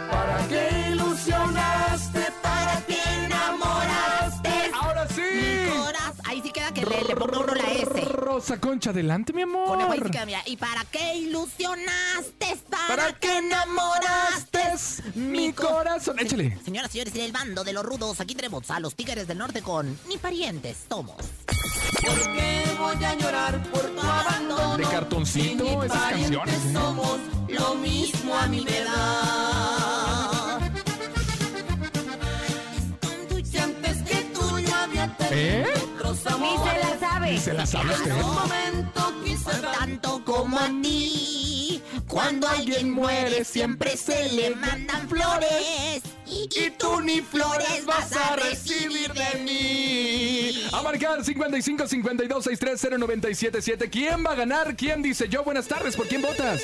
¿Para qué ilusionaste? ¿Para qué enamoraste? Ahora sí. Mi corazón. Ahí sí queda que le, le ponga uno la S. Rosa Concha, adelante, mi amor. Ahí sí queda, mira. ¿Y para qué ilusionaste? ¿Para, ¿Para qué enamoraste? Mi corazón. Échale. Señoras y señores, en el bando de los rudos, aquí tenemos a los tigres del norte con Ni parientes somos. ¿Por qué voy a llorar por tu abandono? De cartoncito, Si esas canciones, ¿eh? somos lo mismo a mi edad. Si antes Ni amores. se la sabe. Ni se la sabe En usted. un momento quise Tanto como a ti. Cuando alguien muere, siempre se le mandan flores. Y, y tú ni flores vas a recibir de mí. A marcar 55 52 630 977. ¿Quién va a ganar? ¿Quién dice yo? Buenas tardes. ¿Por quién votas?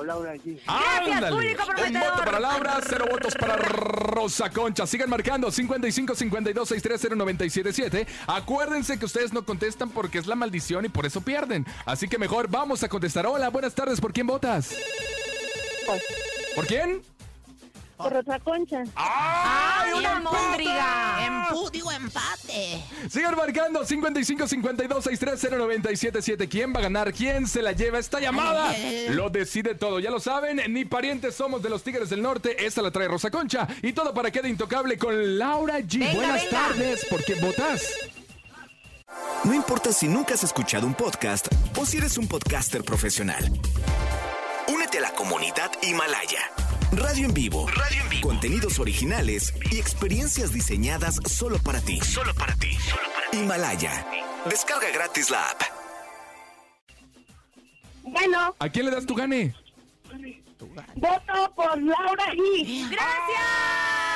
Por Laura G. Gracias, Ándale. público Un voto para Laura, cero votos para Rosa Concha. Sigan marcando 55 52 630 977. Acuérdense que ustedes no contestan porque es la maldición y por eso pierden. Así que mejor vamos a contestar. Hola, buenas tardes. ¿Por quién votas? ¿Por quién? Por otra concha. ¡Ay, una almóndriga! Empu, digo empate. Sigan marcando 55 52 630 977. ¿Quién va a ganar? ¿Quién se la lleva esta llamada? Lo decide todo. Ya lo saben, ni parientes somos de los Tigres del Norte. Esta la trae Rosa Concha. Y todo para que de intocable con Laura G. Venga, Buenas venga. tardes. ¿Por quién votas? No importa si nunca has escuchado un podcast o si eres un podcaster profesional. Únete a la comunidad Himalaya. Radio en vivo. Radio en vivo. Contenidos originales y experiencias diseñadas solo para ti. Solo para ti. Himalaya. Descarga gratis la app. Bueno, ¿A quién le das tu gane? voto por Laura G. ¡Gracias!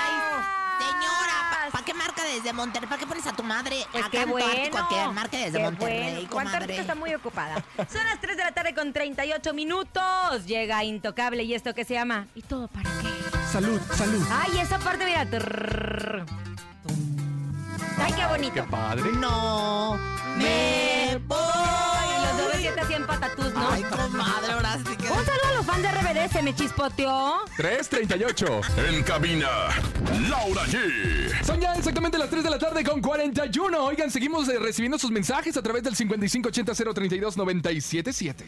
Señora, ¿para qué marca desde Monterrey? ¿Para qué pones a tu madre Pues a qué canto bueno. ártico que marque desde Qué Monterrey, bueno. comadre? Está muy ocupada. Son las 3 de la tarde con 38 minutos. Llega Intocable y esto que se llama ¿Y todo para qué? Salud, salud. Ay, esa parte, mira. Trrr. Ay, qué Qué bonito. padre. No me voy. Ay, los de 7 así en patatús, ¿no? Ay, comadre, ahora sí que... Un saludo a los fans de RBD, se me chispoteó. 338. En cabina, Laura G. Son ya exactamente las 3 de la tarde con 41. Oigan, seguimos eh, recibiendo sus mensajes a través del 5580 032 977.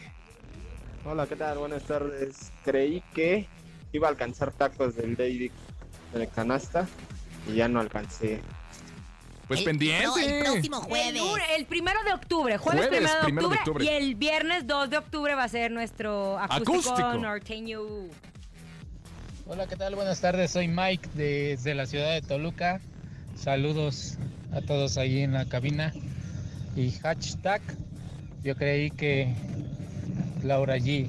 Hola, ¿qué tal? Buenas tardes. Creí que iba a alcanzar tacos del David de canasta y ya no alcancé. Pues El pendiente. pro- el próximo El, jueves. lunes- el primero de octubre, jueves, Jueves, primero, de, primero de octubre, octubre. y el viernes 2 de octubre va a ser nuestro acústico, Acústico. norteño. Hola, ¿qué tal? Buenas tardes, soy Mike desde la ciudad de Toluca. Saludos a todos ahí en la cabina. Y hashtag, yo creí que Laura G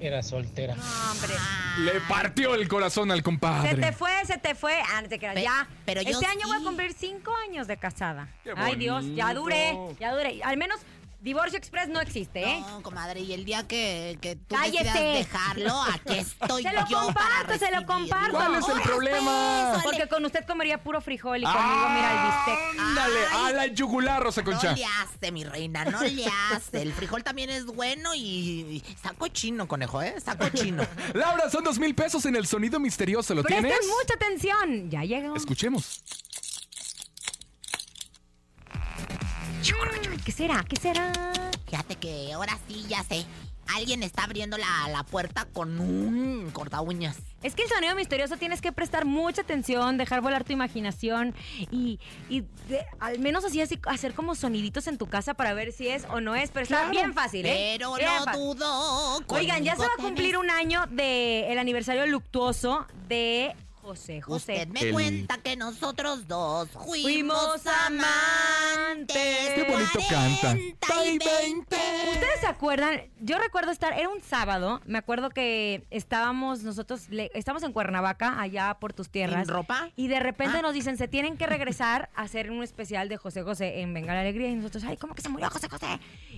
era soltera. Hombre. Le partió el corazón al Se compadre. te fue, se te fue. Ah, no te creas, Pe- ya. pero yo este año voy a cumplir cinco años de casada. Qué Ay, Dios, ya bonito. duré, ya duré. Al menos divorcio express no existe, ¿eh? No, comadre, y el día que, que tú Cállese. decidas dejarlo, aquí estoy se lo yo comparto, para se lo comparto. ¿Cuál es el problema? pues, Porque con usted comería puro frijol y conmigo, mira, el bistec. Ándale, Ay. a la yugular, Rosa Concha. No le hace, mi reina, no le hace. El frijol también es bueno y, y saco chino, conejo, ¿eh? Saco chino. Laura, son dos mil pesos en el sonido misterioso. ¿Lo Presten tienes? mucha atención. Ya llegó. Escuchemos. ¿Qué será? ¿Qué será? Fíjate que ahora sí, ya sé. Alguien está abriendo la, la puerta con un corta uñas. Es que el sonido misterioso tienes que prestar mucha atención, dejar volar tu imaginación y, y de- al menos así, así hacer como soniditos en tu casa para ver si es o no es. Pero está Claro, bien fácil, ¿eh? pero Bien no fácil. dudo. Oigan, ya se va a cumplir un año del aniversario luctuoso de José José. Usted me El- cuenta que nosotros dos fuimos, Fuimos amantes. Qué bonito canta. 40 y 20. ¿Ustedes se acuerdan? Yo recuerdo estar, era un sábado, me acuerdo que estábamos nosotros, le- estamos en Cuernavaca, allá por tus tierras. ¿Sin ropa? Y de repente Ah. nos dicen, se tienen que regresar a hacer un especial de José José en Venga la Alegría. Y nosotros, ay, ¿cómo que se murió José José?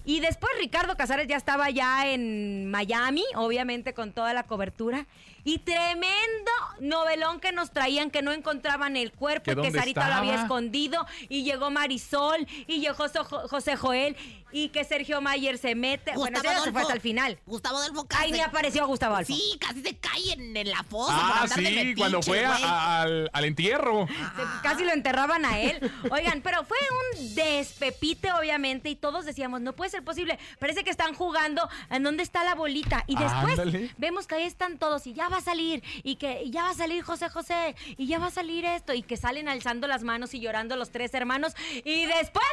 Y después Ricardo Casares ya estaba ya en Miami, obviamente con toda la cobertura. Y tremendo novelón que nos traían, que no encontraban el cuerpo, ¿Que que Sarita lo había escondido. Y llegó Marisol, y llegó José Joel, y que Sergio Mayer se mete. bueno, Gustavo ese ya se fue Adolfo. hasta el final. Gustavo Adolfo Ahí casi- me apareció Gustavo Alfo. Sí, casi se cae en, en la fosa. por Ah, andar de sí, metiche, cuando fue a- güey. a- al, al entierro. Se- Casi lo enterraban a él. Oigan, pero fue un despepite, obviamente, y todos decíamos, no puede ser posible. Parece que están jugando en dónde está la bolita. Y después Ándale. vemos que ahí están todos y ya va a salir, y que y ya va a salir José José, y ya va a salir esto, y que salen alzando las manos y llorando los tres hermanos, y después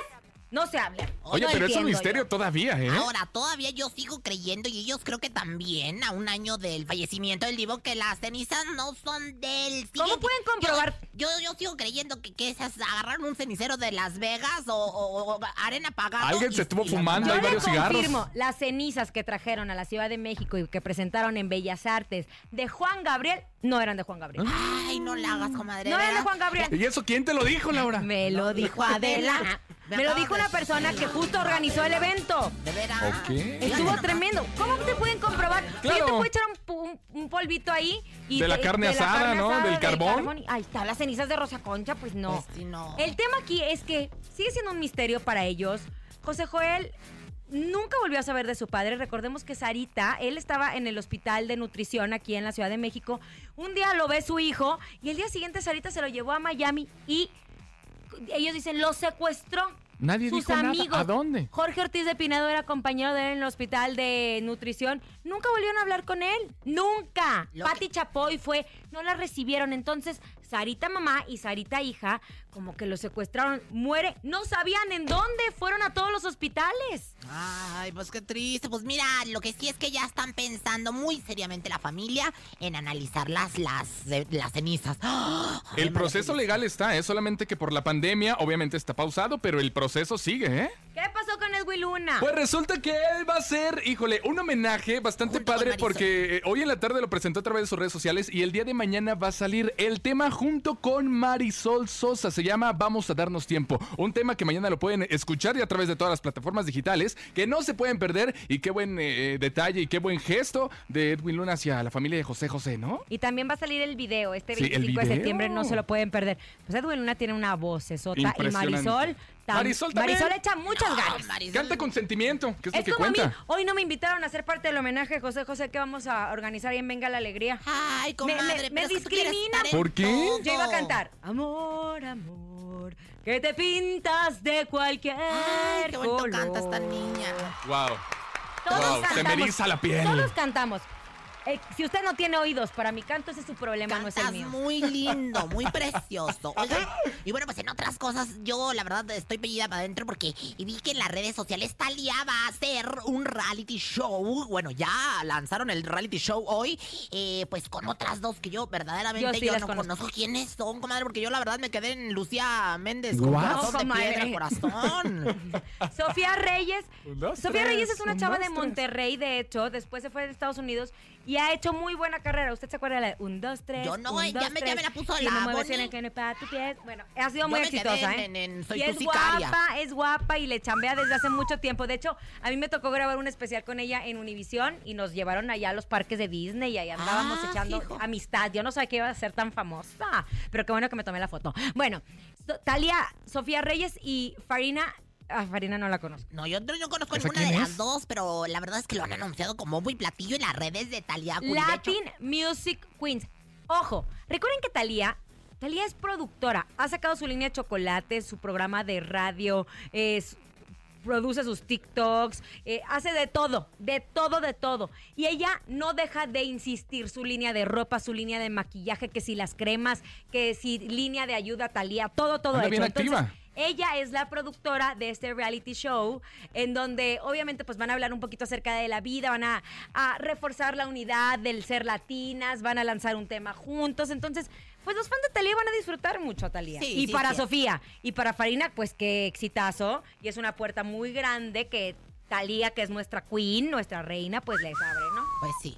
no se hablan. Oye, No pero es un misterio yo. todavía, ¿eh? Ahora, todavía yo sigo creyendo y ellos creo que también a un año del fallecimiento del Divo que las cenizas no son de él. ¿Cómo pueden comprobar? Yo, yo, yo sigo creyendo que, que esas agarraron un cenicero de Las Vegas o, o- o arena apagada. Alguien se estuvo fumando hay varios cigarros. confirmo, las cenizas que trajeron a la Ciudad de México y que presentaron en Bellas Artes de Juan Gabriel no eran de Juan Gabriel. Ay, no la hagas, comadre. No eran de. Juan Gabriel. ¿Y eso quién te lo dijo, Laura? Me lo dijo Adela. Me lo dijo una persona que justo organizó el evento. De veras. Ok. Estuvo tremendo. ¿Cómo te pueden comprobar? Yo te Claro. puedo echar un, pu- un- un polvito ahí. Y De la te- carne de la asada, carne ¿no? asada, Del carbón. ahí está, las cenizas de Rosa Concha, pues no. Pues sí, no. El tema aquí es que sigue siendo un misterio para ellos. José Joel nunca volvió a saber de su padre. Recordemos que Sarita, él estaba en el hospital de nutrición aquí en la Ciudad de México. Un día lo ve su hijo y el día siguiente Sarita se lo llevó a Miami y ellos dicen, lo secuestró. Nadie Sus dijo nada. amigos. ¿A dónde? Jorge Ortiz de Pinedo era compañero de él en el hospital de nutrición. Nunca volvieron a hablar con él. Nunca. Lo Pati Chapoy fue, no la recibieron. Entonces, Sarita mamá y Sarita hija, como que lo secuestraron. Muere. No sabían en dónde. Fueron a todos los hospitales. Ay, pues qué triste. Pues mira, lo que sí es que ya están pensando muy seriamente la familia en analizar las, las, de- las cenizas. ¡Ah! Ay, El proceso legal está, es solamente que por la pandemia obviamente está pausado, pero el proceso sigue, ¿eh? ¿Qué Edwin Luna? Pues resulta que él va a hacer, híjole, un homenaje bastante Junto padre porque eh, hoy en la tarde lo presentó a través de sus redes sociales y el día de mañana va a salir el tema junto con Marisol Sosa. Se llama Vamos a darnos tiempo. Un tema que mañana lo pueden escuchar y a través de todas las plataformas digitales que no se pueden perder y qué buen eh, detalle y qué buen gesto de Edwin Luna hacia la familia de José José, ¿no? Y también va a salir el video. Este Sí, el 25 de video. septiembre no se lo pueden perder. Pues Edwin Luna tiene una voz esota y. Marisol. Marisol también. Marisol echa muchas ganas. Marisol. Canta con sentimiento, que es, lo Es que como a mí, hoy no me invitaron a ser parte del homenaje de José José que vamos a organizar ahí en Venga la Alegría. Ay, Me- comadre, me- me quieres discrimina. ¿Por qué? todo. Yo iba a cantar. Amor, amor, que te pintas de cualquier Ay, qué bonito color. canta esta niña. Wow. Todos Wow, se me cantamos. eriza la piel. Todos cantamos. Eh, si usted no tiene oídos para mi canto, ese es su problema, no es el Estás mío. muy lindo, muy precioso. Oigan, y bueno, pues en otras cosas, yo la verdad estoy pellida para adentro porque vi que en las redes sociales Talía va a hacer un reality show. Bueno, ya lanzaron el reality show hoy, eh, pues con otras dos que yo verdaderamente Yo sí yo las no conozco. conozco quiénes son, comadre, porque yo la verdad me quedé en Lucía Méndez con What? corazón de Comadre. piedra, corazón. Sofía Reyes. Sofía tres, Reyes es una un, chava dos, de tres. Monterrey, de hecho. Después se fue de Estados Unidos y ha hecho muy buena carrera. ¿Usted se acuerda de la de un, dos, tres? Yo no, un, ya dos, me- ya tres, me la puso la mueves en el que no para tu pies. Bueno, ha sido muy exitosa, en- ¿eh? en- Soy y tu es sicaria. guapa, es guapa y le chambea desde hace mucho tiempo. De hecho, a mí me tocó grabar un especial con ella en Univisión y nos llevaron allá a los parques de Disney y ahí andábamos Ah, echando fijo. amistad. Yo no sabía que iba a ser tan famosa, pero qué bueno que me tomé la foto. Bueno, Talia, Sofía Reyes y Farina. Ah, Farina no la conozco. No, yo no yo conozco ¿Esa ninguna de las dos, pero la verdad es que lo han anunciado como muy platillo en las redes de Talía. Latin Music Queens. Ojo, recuerden que Talía. Talía es productora, ha sacado su línea de chocolates, su programa de radio, es- produce sus TikToks, eh, hace de todo, de todo, de todo. Y ella no deja de insistir su línea de ropa, su línea de maquillaje, que si las cremas, que si línea de ayuda a Talía, todo, todo Anda hecho. bien Entonces, activa. Ella es la productora de este reality show, en donde obviamente pues van a hablar un poquito acerca de la vida, van a, a reforzar la unidad del ser latinas, van a lanzar un tema juntos. Entonces, pues los fans de Talía van a disfrutar mucho a Talía. Sí, y sí, para sí. Sofía y para Farina, pues qué exitazo. Y es una puerta muy grande que Talía, que es nuestra queen, nuestra reina, pues les abre, ¿no? Pues sí.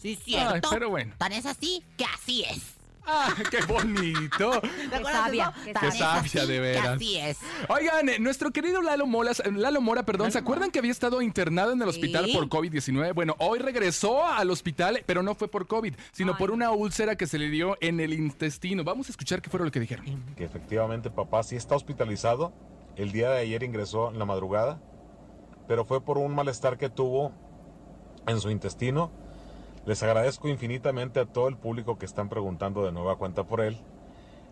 Sí, Ay, cierto. pero bueno. Tan es así que así es. Ah, qué bonito. Qué Qué sabia, así de veras. así es. Oigan, eh, nuestro querido Lalo, Molas, eh, Lalo Mora, perdón, ¿se acuerdan que había estado internado en el hospital Sí. por COVID-19? Bueno, hoy regresó al hospital, pero no fue por COVID, sino por una úlcera que se le dio en el intestino. Vamos a escuchar qué fue lo que dijeron. que efectivamente papá sí está hospitalizado. El día de ayer ingresó en la madrugada, pero fue por un malestar que tuvo en su intestino. Les agradezco infinitamente a todo el público que están preguntando de nueva cuenta por él.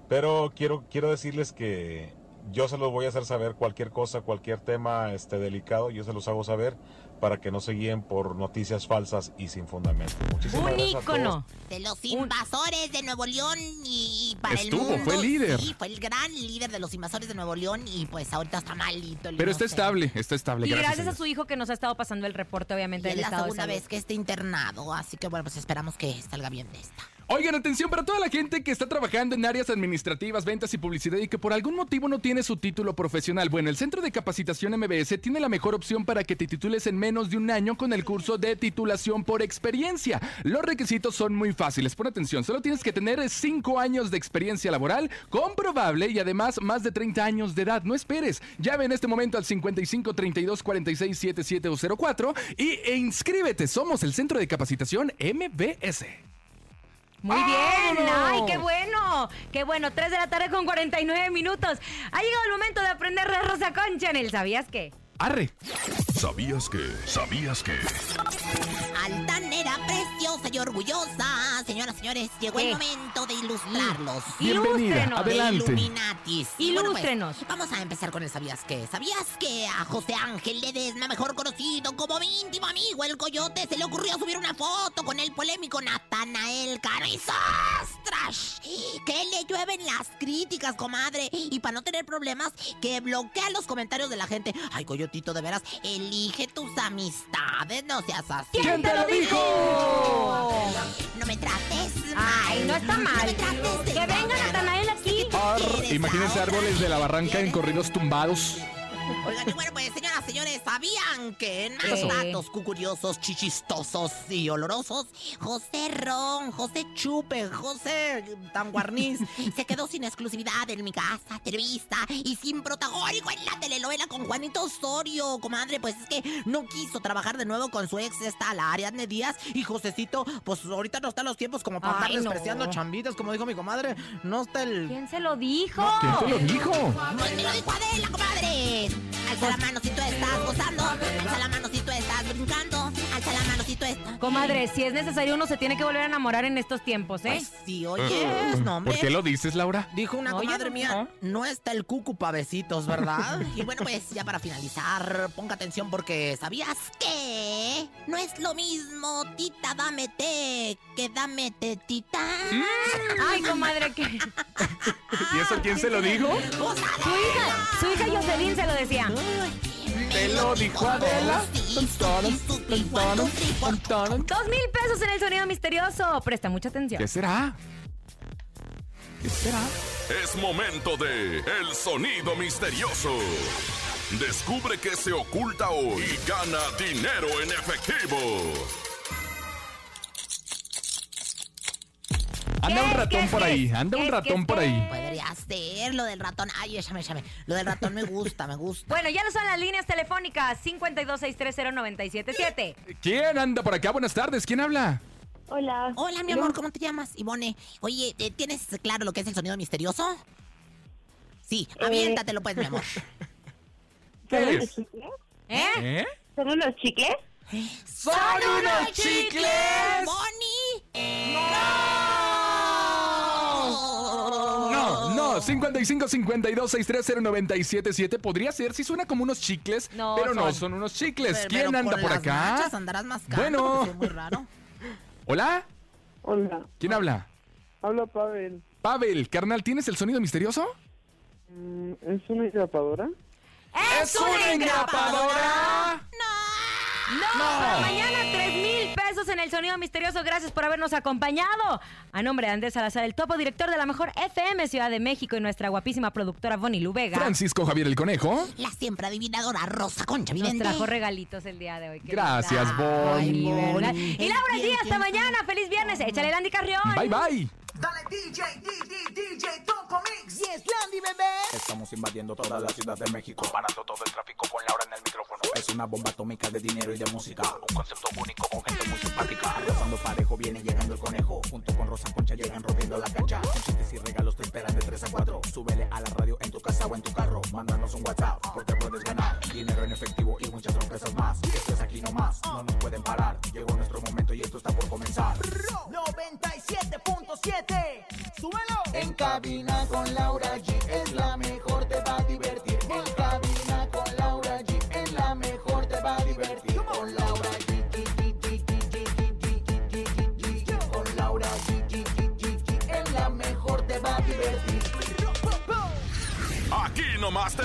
Pero quiero, quiero decirles que yo se los voy a hacer saber cualquier cosa, cualquier tema este, delicado, yo se los hago saber para que no se guíen por noticias falsas y sin fundamento. Muchísimas Un ícono. De los invasores de Nuevo León y, y para Estuvo, el mundo. fue líder. Sí, fue el gran líder de los invasores de Nuevo León y pues ahorita está malito. el Pero está estable, está estable. Y gracias, gracias a su hijo que nos ha estado pasando el reporte, obviamente, Y del la estado segunda vez que está internado, así que bueno, pues esperamos que salga bien de esta. Oigan, atención para toda la gente que está trabajando en áreas administrativas, ventas y publicidad y que por algún motivo no tiene su título profesional. Bueno, el Centro de Capacitación MBS tiene la mejor opción para que te titules en menos de un año con el curso de titulación por experiencia. Los requisitos son muy fáciles. Pon atención, solo tienes que tener 5 años de experiencia laboral comprobable y además más de 30 años de edad. No esperes. Llame en este momento al 55 32 46 77 o 04 y e inscríbete. Somos el Centro de Capacitación MBS. Muy bien, ay, qué bueno, qué bueno, 3 de la tarde con 49 minutos. Ha llegado el momento de aprender de Rosa Concha en el ¿Sabías qué? Arre. ¿Sabías que? ¿Sabías que? Preciosa y orgullosa. Señoras, señores, llegó el ¿Qué? momento de ilustrarlos. Bienvenida, Ilústrenos. adelante. De Illuminatis. Y bueno, pues, Ilústrenos. vamos a empezar con el ¿Sabías qué? ¿Sabías que a José Ángel Ledesma, mejor conocido como mi íntimo amigo el Coyote, se le ocurrió subir una foto con el polémico Natanael Cano y ¡Sastras! Que le llueven las críticas, comadre. Y para no tener problemas, que bloquea los comentarios de la gente. Ay, Coyotito, de veras, elige tus amistades, no seas así. ¿Quién te lo dijo? No me trates mal. Ay, no está mal. No me trates de Que venga. Natanael aquí. Imagínense árboles de la barranca en corridos tumbados. Oigan, y bueno, pues señoras, señores, ¿sabían que en más datos cucuriosos, chichistosos y olorosos, José Ron, José Chupe, José Tanguarniz se quedó sin exclusividad en mi casa, Televisa y sin protagónico en la telenovela con Juanito Osorio, comadre? Pues es que no quiso trabajar de nuevo con su ex, esta, la Ariadne Díaz, y Josecito, pues ahorita no están los tiempos como para Ay, andar no. despreciando chambitas, como dijo mi comadre, no está el... ¿Quién se lo dijo? ¿Quién te lo dijo? Pues me lo dijo Adela, comadre. Alza la mano si tú estás gozando. Alza la mano si tú estás brincando. Esta. Comadre, si es necesario, uno se tiene que volver a enamorar en estos tiempos, ¿eh? Pues sí, oye, no, hombre. ¿Por qué lo dices, Laura? Dijo una No, comadre no. mía, no está el cucu pa' besitos, ¿verdad? y bueno, pues ya para finalizar, ponga atención porque ¿sabías que no es lo mismo tita dame té que dame tetita? Ay, comadre, que ¿Y eso quién se lo dijo? su hija, su hija Jocelyn se lo decía. Te lo dijo Adela. Dos mil pesos en el sonido misterioso. Presta mucha atención. ¿Qué será? ¿Qué será? Es momento de El Sonido Misterioso. Descubre qué se oculta hoy y gana dinero en efectivo. Anda un ratón por ahí, anda un ratón por ahí. Podría ser lo del ratón. Ay, échame, échame. Lo del ratón me gusta, me gusta. Bueno, ya lo son las líneas telefónicas 52630977. ¿Quién anda por acá? Buenas tardes, ¿quién habla? Hola. Hola, mi amor, ¿cómo te llamas? Ivone. Oye, eh, ¿tienes claro lo que es el sonido misterioso? Sí, aviéntatelo pues, mi amor. ¿Qué es? es? ¿Eh? ¿Eh? ¿Son unos chicles? ¡Son unos chicles! ¡Bonnie! No, no, 55 52 630 977 podría ser si suena como unos chicles, No, pero no son- son unos chicles. Pero- ¿Quién pero anda por las acá? andarás mascando, Bueno. es muy raro. ¿Hola? Hola, ¿Quién habla? habla Pavel. Pavel, carnal, ¿tienes el sonido misterioso? Mm, ¿Es una engrapadora? ¡Es una engrapadora! No, para mañana 3 mil en el sonido misterioso. Gracias por habernos acompañado. A nombre de Andrés Salazar, el topo director de la mejor FM Ciudad de México y nuestra guapísima productora Bonnie Lubega. Francisco Javier el Conejo. La siempre adivinadora Rosa Concha Nos Vidente. trajo regalitos el día de hoy. Gracias. Bonnie. Y Laura G, hasta mañana. Feliz viernes. Échale Landy Carrión. Bye, bye. Dale DJ, DJ, DJ, Topo Mix. Yes, Landy, bebé. Estamos invadiendo toda la ciudad de México, parando todo el tráfico con Laura en el micrófono. Es una bomba atómica de dinero y de música, un concepto único con gente muy simpática. Parejo viene llegando el conejo, junto con Rosa Concha llegan rompiendo la cancha. Con chistes y regalos te esperan de 3 a 4. Súbele a la radio en tu casa o en tu carro, mándanos un WhatsApp porque puedes ganar dinero en efectivo y muchas sorpresas más. Esto es aquí nomás, no nos pueden parar. Llegó nuestro momento y esto está por comenzar. 97.7. Súbelo. En cabina con Laura G es la mejor,